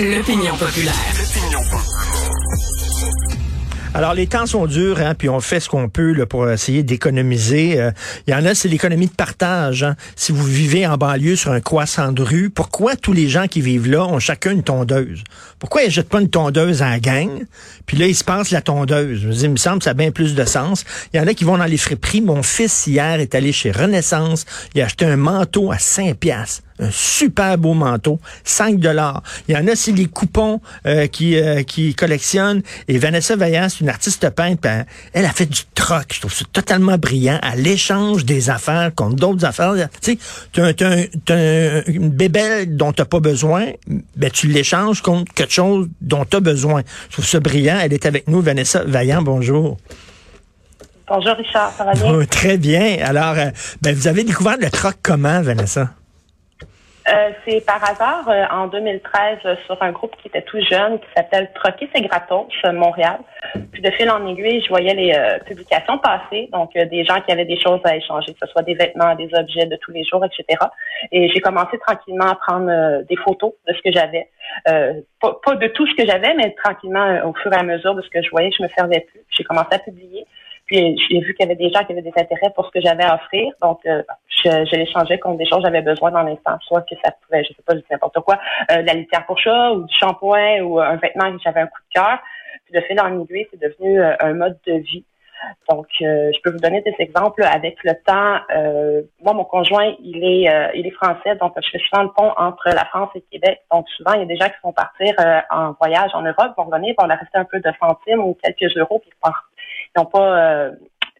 L'opinion populaire. Alors, les temps sont durs, hein, puis on fait ce qu'on peut pour essayer d'économiser. Euh, Il y en a, c'est l'économie de partage. hein. Si vous vivez en banlieue sur un croissant de rue, pourquoi tous les gens qui vivent là ont chacun une tondeuse? Pourquoi ils jettent pas une tondeuse en gang? Puis là, ils se passent la tondeuse? Je il me semble que ça a bien plus de sens. Il y en a qui vont dans les friperies. Mon fils, hier, est allé chez Renaissance. Il a acheté un manteau à 5 piastres. Un super beau manteau, 5 dollars. Il y en a, c'est les coupons euh, qui, euh, qui collectionnent. Et Vanessa Vaillant, c'est une artiste peintre. Elle, elle a fait du troc. Je trouve ça totalement brillant. À l'échange des affaires contre d'autres affaires. Tu sais, t'as un- t'as un- un- une bébelle dont t'as pas besoin, ben tu l'échanges contre quelque chose dont t'as besoin. Je trouve ça brillant. Elle est avec nous, Vanessa Vaillant. Bonjour. Bonjour Richard, ça va bien? Oh, très bien. Alors, euh, ben, vous avez découvert le troc comment, Vanessa? Euh, c'est par hasard euh, en 2013 euh, sur un groupe qui était tout jeune qui s'appelle Troquer c'est gratos euh, Montréal. Puis de fil en aiguille, je voyais les publications passer, donc des gens qui avaient des choses à échanger, que ce soit des vêtements, des objets de tous les jours, etc. Et j'ai commencé tranquillement à prendre des photos de ce que j'avais. Pas, pas de tout ce que j'avais, mais tranquillement au fur et à mesure de ce que je voyais, je me servais plus. J'ai commencé à publier. Puis j'ai vu qu'il y avait des gens qui avaient des intérêts pour ce que j'avais à offrir. Donc, euh, je, je l'échangeais contre des choses que j'avais besoin dans l'instant. Soit que ça pouvait, je sais pas, je dis n'importe quoi, euh, de la litière pour chat ou du shampoing ou un vêtement que j'avais un coup de cœur. Puis de fil en aiguille, c'est devenu euh, un mode de vie. Donc, euh, je peux vous donner des exemples. Avec le temps, euh, moi, mon conjoint, il est, euh, il est français, donc je fais souvent le pont entre la France et le Québec. Donc, souvent, il y a des gens qui vont partir en voyage en Europe, vont revenir, vont leur rester un peu de centimes ou quelques euros, puis ils. Ils n'ont pas, euh,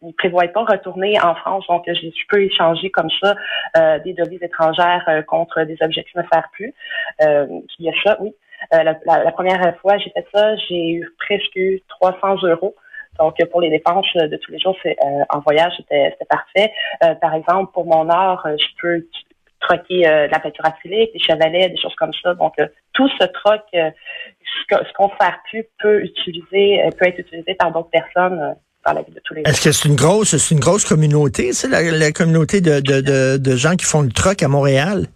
ils prévoient pas retourner en France. Donc, je, je peux échanger comme ça euh, des devises étrangères euh, contre des objets qui ne servent plus. Euh, il y a ça, oui. Euh, la, la- la première fois j'ai fait ça, j'ai eu presque eu 300 euros. Donc, pour les dépenses de tous les jours, c'est euh, en voyage, c'était parfait. Euh, par exemple, pour mon art, je peux troquer de la peinture acrylique, des chevalets, des choses comme ça. Donc, tout ce troc, ce qu'on ne sert plus peut utiliser, peut être utilisé par d'autres personnes dans la vie de tous les jours. Est-ce que c'est une grosse, c'est une grosse communauté, c'est la, la communauté de, de, de, de gens qui font le troc à Montréal?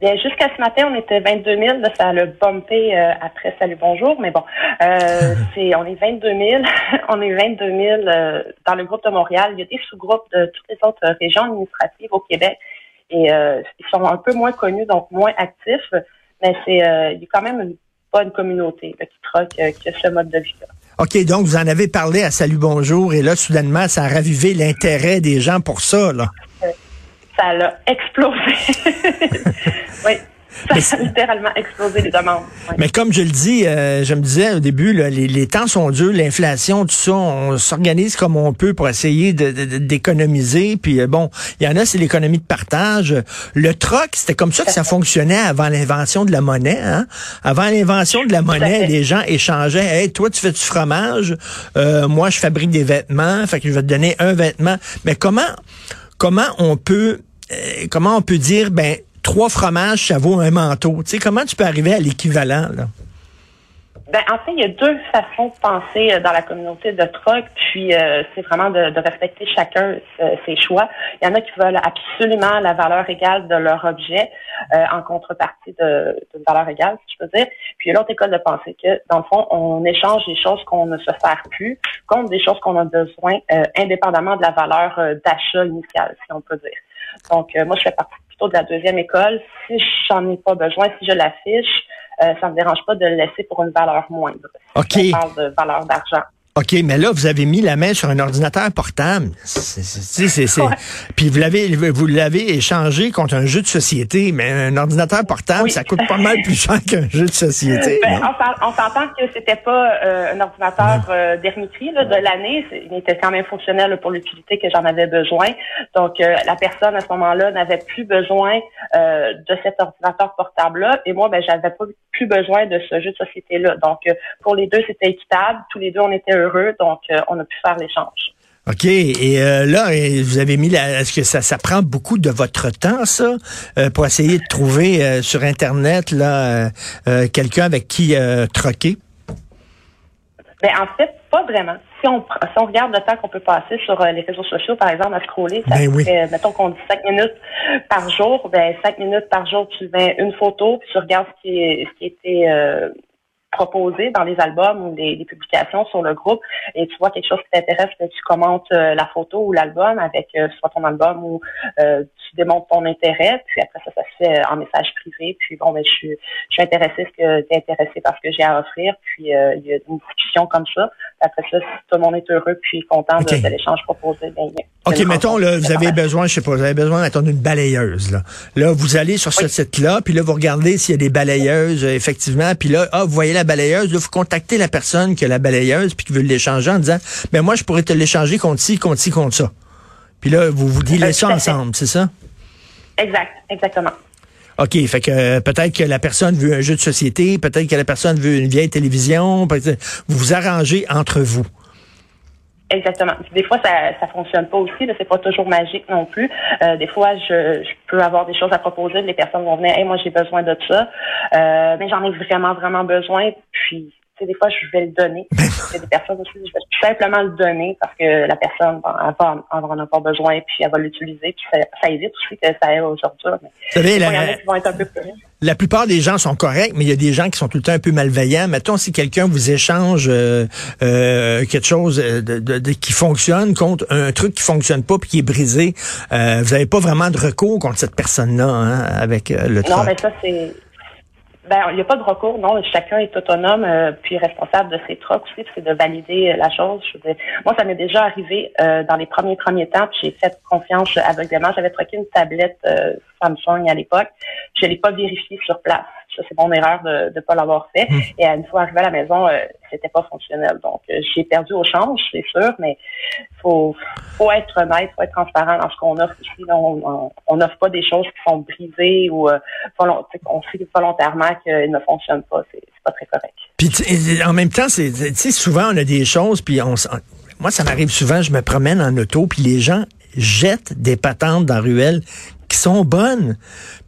Bien, jusqu'à ce matin, on était 22 000. Là, ça a le bumpé euh, après Salut Bonjour, mais bon, euh, c'est on est 22 000. on est 22 000 euh, dans le groupe de Montréal. Il y a des sous-groupes de toutes les autres euh, régions administratives au Québec et ils sont un peu moins connus, donc moins actifs, mais c'est il y a quand même une bonne communauté là, qui troque, qui a ce mode de vie-là. OK, donc vous en avez parlé à Salut Bonjour et là, soudainement, ça a ravivé l'intérêt des gens pour ça, là. Ça a explosé. oui. Ça a littéralement explosé les demandes. Ouais. Mais comme je le dis, euh, je me disais au début, là, les, les temps sont durs, l'inflation, tout ça, on s'organise comme on peut pour essayer de- de- d'économiser. Puis euh, bon, il y en a, c'est l'économie de partage. Le troc, c'était comme ça que ça fonctionnait avant l'invention de la monnaie. Hein? Avant l'invention de la monnaie, les gens échangeaient. Hey, toi, tu fais du fromage, euh, moi, je fabrique des vêtements, fait que je vais te donner un vêtement. Mais comment, comment on peut, euh, comment on peut dire, ben trois fromages, ça vaut un manteau. Tu sais, comment tu peux arriver à l'équivalent, là? Ben, en fait, il y a deux façons de penser euh, dans la communauté de troc, puis euh, c'est vraiment de, de respecter chacun euh, ses choix. Il y en a qui veulent absolument la valeur égale de leur objet euh, en contrepartie de- d'une valeur égale, si je peux dire. Puis il y a l'autre école de pensée que, dans le fond, on échange des choses qu'on ne se sert plus contre des choses qu'on a besoin, euh, indépendamment de la valeur d'achat initiale, si on peut dire. Donc, moi, je fais partie plutôt de la deuxième école. Si j'en ai pas besoin, si je l'affiche, euh, ça me dérange pas de le laisser pour une valeur moindre. OK. On parle de valeur d'argent. OK, mais là, vous avez mis la main sur un ordinateur portable. C'est, Ouais. Puis vous l'avez, vous l'avez échangé contre un jeu de société, mais un ordinateur portable, Oui. ça coûte pas mal plus cher qu'un jeu de société. Ben, on s'en- on s'entend que c'était pas euh, un ordinateur euh, dernier cri là, de l'année. Il était quand même fonctionnel pour l'utilité que j'en avais besoin. Donc, euh, la personne à ce moment-là n'avait plus besoin euh, de cet ordinateur portable-là. Et moi, ben, j'avais pas plus besoin de ce jeu de société-là. Donc, euh, pour les deux, c'était équitable. Tous les deux, on était heureux. Donc, euh, on a pu faire l'échange. OK. Et euh, là, et vous avez mis la. Est-ce que ça, ça prend beaucoup de votre temps, ça, euh, pour essayer de trouver euh, sur Internet là euh, euh, quelqu'un avec qui euh, troquer? Ben, en fait, pas vraiment. si on, si on regarde le temps qu'on peut passer sur euh, les réseaux sociaux, par exemple, à scroller, ça Ben oui. fait, mettons qu'on dit cinq minutes par jour, ben cinq minutes par jour, tu mets une photo, puis tu regardes ce qui, ce qui était euh, proposé dans les albums ou les publications sur le groupe, et tu vois quelque chose qui t'intéresse, tu commentes euh, la photo ou l'album avec euh, soit ton album ou euh, tu démontres ton intérêt, puis après ça, ça se fait en message privé, puis bon, ben je suis, je suis intéressé, est-ce que tu es intéressé par ce que j'ai à offrir, puis euh, il y a une discussion comme ça. Après ça, si tout le monde est heureux puis content OK. de, de l'échange proposé, a OK, mettons, là, vous avez besoin, je sais pas, vous avez besoin d'attendre une balayeuse, là. Là, vous allez sur ce site-là, puis là, vous regardez s'il y a des balayeuses, euh, effectivement, puis là, ah, vous voyez la balayeuse, là, vous contactez la personne qui a la balayeuse, puis qui veut l'échanger en disant, ben moi, je pourrais te l'échanger contre ci, contre ci, contre ça. Puis là, vous vous Euh, ça ensemble, c'est ça? Exact, exactement. OK, fait que euh, peut-être que la personne veut un jeu de société, peut-être que la personne veut une vieille télévision, vous vous arrangez entre vous. Exactement. Des fois, ça ça fonctionne pas aussi. C'est pas toujours magique non plus. Euh, des fois, je, je peux avoir des choses à proposer. Les personnes vont venir. Hey, moi, j'ai besoin de ça. Euh, mais j'en ai vraiment, vraiment besoin. Puis, sais, des fois, je vais le donner. Il y a des personnes aussi, je vais tout simplement le donner parce que la personne va, elle va en avoir besoin. Puis, elle va l'utiliser. Puis, ça, ça évite aussi que ça aille aujourd'hui. Mais Vous savez, la, qui vont être un peu plus. la plupart des gens sont corrects, mais il y a des gens qui sont tout le temps un peu malveillants. Mettons, si quelqu'un vous échange euh, euh, quelque chose de, de- de- qui fonctionne contre un truc qui fonctionne pas puis qui est brisé, euh, vous n'avez pas vraiment de recours contre cette personne-là hein, avec euh, le Non, truc. mais ça, c'est. Ben, il n'y a pas de recours, non. Chacun est autonome, euh, puis responsable de ses trucs aussi, c'est de valider euh, la chose. Je moi, ça m'est déjà arrivé euh, dans les premiers premiers temps, puis j'ai fait confiance aveuglément. J'avais troqué une tablette euh, Samsung à l'époque. Je l'ai pas vérifiée sur place. Ça, c'est mon erreur de ne pas l'avoir fait. Et une fois arrivé à la maison, euh, c'était pas fonctionnel. Donc, euh, j'ai perdu au change, c'est sûr, mais faut faut être honnête, faut être transparent dans ce qu'on offre ici. Là, on n'offre pas des choses qui sont brisées ou euh, on sait volontairement qu'elles ne fonctionnent pas. C'est pas très correct. Puis en même temps, c'est souvent on a des choses puis on moi ça m'arrive souvent, je me promène en auto puis les gens jettent des patentes dans la ruelle qui sont bonnes.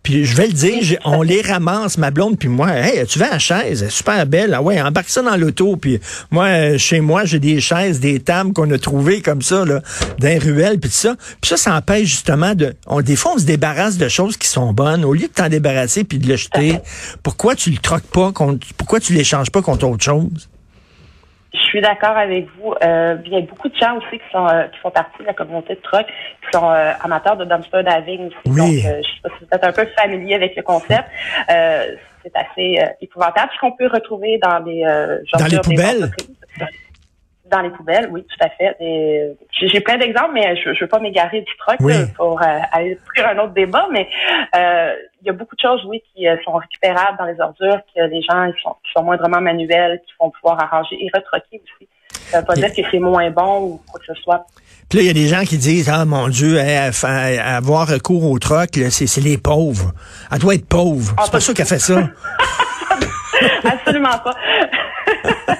Puis je vais le dire, on les ramasse ma blonde puis moi, hey, tu veux la chaise, elle est super belle. Ah ouais, embarque ça dans l'auto puis moi euh, chez moi, j'ai des chaises, des tables qu'on a trouvées comme ça là dans les ruelles puis tout ça. Puis ça ça empêche justement de on des fois on se débarrasse de choses qui sont bonnes au lieu de t'en débarrasser puis de le jeter. Pourquoi tu le troques pas contre pourquoi tu l'échanges pas contre autre chose? Je suis d'accord avec vous. Euh, il y a beaucoup de gens aussi qui sont euh, qui font partie de la communauté de truck, qui sont euh, amateurs de dumpster diving aussi. Oui. Donc, euh, je sais pas si vous êtes un peu familier avec le concept. Euh, c'est assez euh, épouvantable. Ce qu'on peut retrouver dans les euh, Dans les des poubelles? Dans les poubelles, oui, tout à fait. Et, J'ai plein d'exemples, mais je ne veux pas m'égarer du truc Oui. pour euh, aller plus un autre débat. Mais euh, il y a beaucoup de choses, oui, qui euh, sont récupérables dans les ordures, que les gens ils sont, qui sont moindrement manuels, qui vont pouvoir arranger et retroquer aussi. Ça veut pas dire que c'est moins bon ou quoi que ce soit. Puis là, il y a des gens qui disent, ah mon Dieu, avoir recours au troc, c'est les pauvres. Elle doit être pauvre. Ah, c'est pas pas ça qu'elle fait ça. Absolument pas.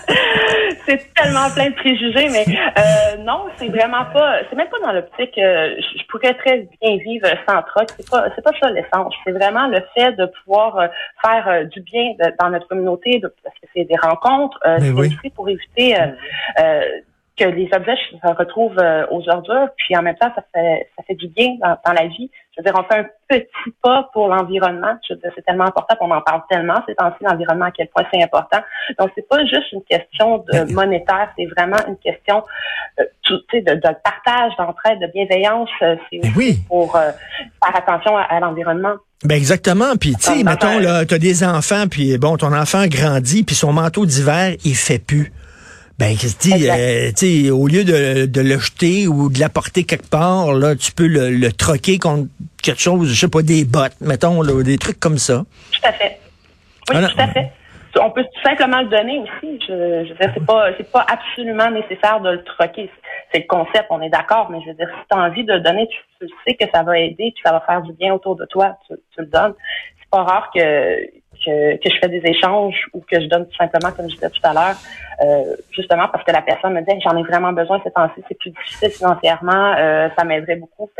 c'est tellement plein de préjugés, mais euh, non, c'est vraiment pas. C'est même pas dans l'optique. euh, je pourrais très bien vivre sans troc. C'est pas, c'est pas ça l'essence. C'est vraiment le fait de pouvoir euh, faire euh, du bien de- dans notre communauté, de- parce que c'est des rencontres. euh, Mais c'est oui. aussi pour éviter. Euh, euh, que les objets se retrouvent euh, aux ordures, puis en même temps, ça fait ça fait du bien dans, dans la vie. Je veux dire, on fait un petit pas pour l'environnement. Je veux dire, c'est tellement important, qu'on en parle tellement ces temps-ci, l'environnement, à quel point c'est important. Donc, c'est pas juste une question de monétaire, c'est vraiment une question euh, tu sais, de, de partage, d'entraide, de bienveillance. Euh, C'est Ben aussi oui. pour euh, faire attention à, à l'environnement. Ben exactement. Puis tu sais, mettons là, t'as des enfants, puis bon, ton enfant grandit, puis son manteau d'hiver, il fait plus. Ben, que Exact. euh, tu sais, au lieu de, de le jeter ou de l'apporter quelque part, là, tu peux le, le troquer contre quelque chose, je sais pas, des bottes, mettons, là, des trucs comme ça. Tout à fait. Oui, tout à fait. On peut tout simplement le donner aussi. Je, je veux dire, c'est pas, c'est pas absolument nécessaire de le troquer. C'est le concept, on est d'accord, mais je veux dire, si tu as envie de le donner, tu, tu sais que ça va aider, puis ça va faire du bien autour de toi, tu, tu le donnes. C'est pas rare que, que, je fais des échanges ou que je donne tout simplement, comme je disais tout à l'heure, euh, justement parce que la personne me dit j'en ai vraiment besoin ces temps-ci, c'est plus difficile financièrement, euh, ça m'aiderait beaucoup.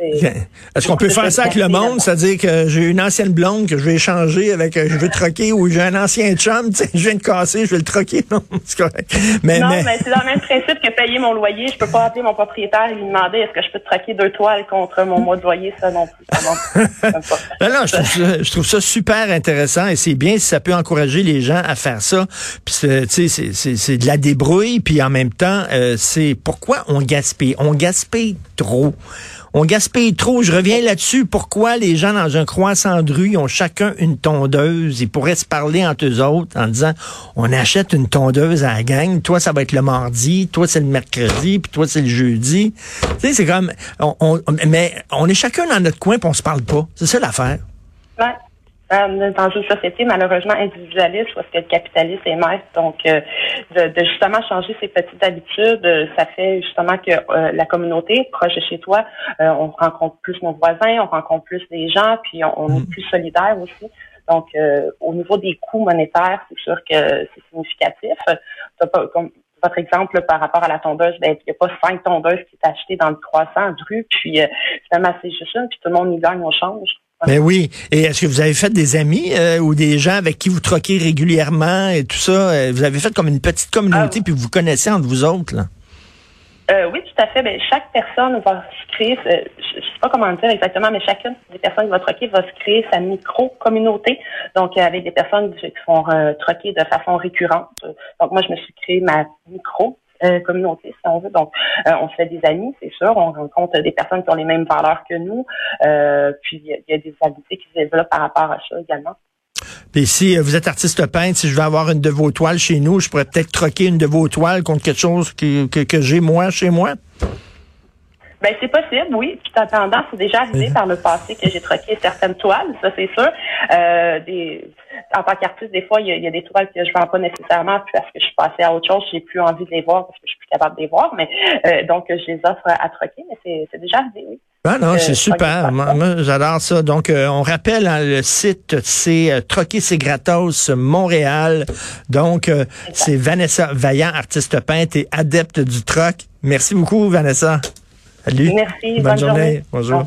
Est-ce qu'on peut faire ça avec le monde? C'est-à-dire que j'ai une ancienne blonde que je vais échanger avec, euh, je veux troquer, ou j'ai un ancien chum, je viens de casser, je vais le troquer. Non, c'est correct. Mais, non, mais, c'est dans le même principe que payer mon loyer. Je peux pas appeler mon propriétaire et lui demander est-ce que je peux te troquer deux toiles contre mon mois de loyer, ça non plus. non, non, je trouve, ça, je trouve, ça, super intéressant et c'est bien si ça peut encourager les gens à faire ça. Puis tu sais, c'est de la débrouille, puis en même temps, euh, c'est pourquoi on gaspille? On gaspille trop. On gaspille trop. Je reviens là-dessus. Pourquoi les gens dans un croissant de rue ont chacun une tondeuse? Ils pourraient se parler entre eux autres en disant, on achète une tondeuse à la gang. Toi, ça va être le mardi. Toi, c'est le mercredi. Puis toi, c'est le jeudi. Tu sais, c'est comme, on, mais on est chacun dans notre coin puis on se parle pas. C'est ça l'affaire. Ouais. Euh, dans une société malheureusement individualiste est-ce que le capitalisme est maître. Donc, euh, de, justement changer ces petites habitudes, euh, ça fait justement que la communauté proche de chez toi, on rencontre plus nos voisins, on rencontre plus des gens, puis on, est mm. plus solidaire aussi. Donc, au niveau des coûts monétaires, c'est sûr que c'est significatif. comme, votre exemple par rapport à la tondeuse, ben, il n'y a pas cinq tondeuses qui sont achetées dans le croissant de rue, puis finalement c'est juste une, puis tout le monde y gagne au change. Ben oui. Et est-ce que vous avez fait des amis euh, ou des gens avec qui vous troquez régulièrement et tout ça? Euh, vous avez fait comme une petite communauté, ah. puis vous connaissez entre vous autres, là? Euh, oui, tout à fait. Ben, chaque personne va se créer, je ne sais pas comment dire exactement, mais chacune des personnes qui va troquer va se créer sa micro-communauté. Donc, avec des personnes qui vont troquer de façon récurrente. Donc, moi, je me suis créé ma micro euh, communauté, si on veut. Donc, euh, on se fait des amis, c'est sûr. On rencontre des personnes qui ont les mêmes valeurs que nous. Euh, puis, il y, a des habiletés qui se développent par rapport à ça également. Puis si vous êtes artiste peintre, si je veux avoir une de vos toiles chez nous, je pourrais peut-être troquer une de vos toiles contre quelque chose que, que, j'ai moi chez moi? Ben c'est possible, oui. Puis en attendant, c'est déjà arrivé par le passé que j'ai troqué certaines toiles, ça c'est sûr. des en tant qu'artiste, des fois, il y, a, des toiles que je vends pas nécessairement parce que je suis passée à autre chose, j'ai plus envie de les voir parce que je suis plus capable de les voir, mais euh, donc je les offre à troquer, mais c'est déjà arrivé, oui. Ah non, euh, c'est super. Moi, j'adore ça. Donc, euh, on rappelle hein, le site, c'est Troquer ses gratos Montréal. Donc, c'est Vanessa Vaillant, artiste peintre et adepte du troc. Merci beaucoup, Vanessa. Salut. Merci. Bonne, journée. Bonjour.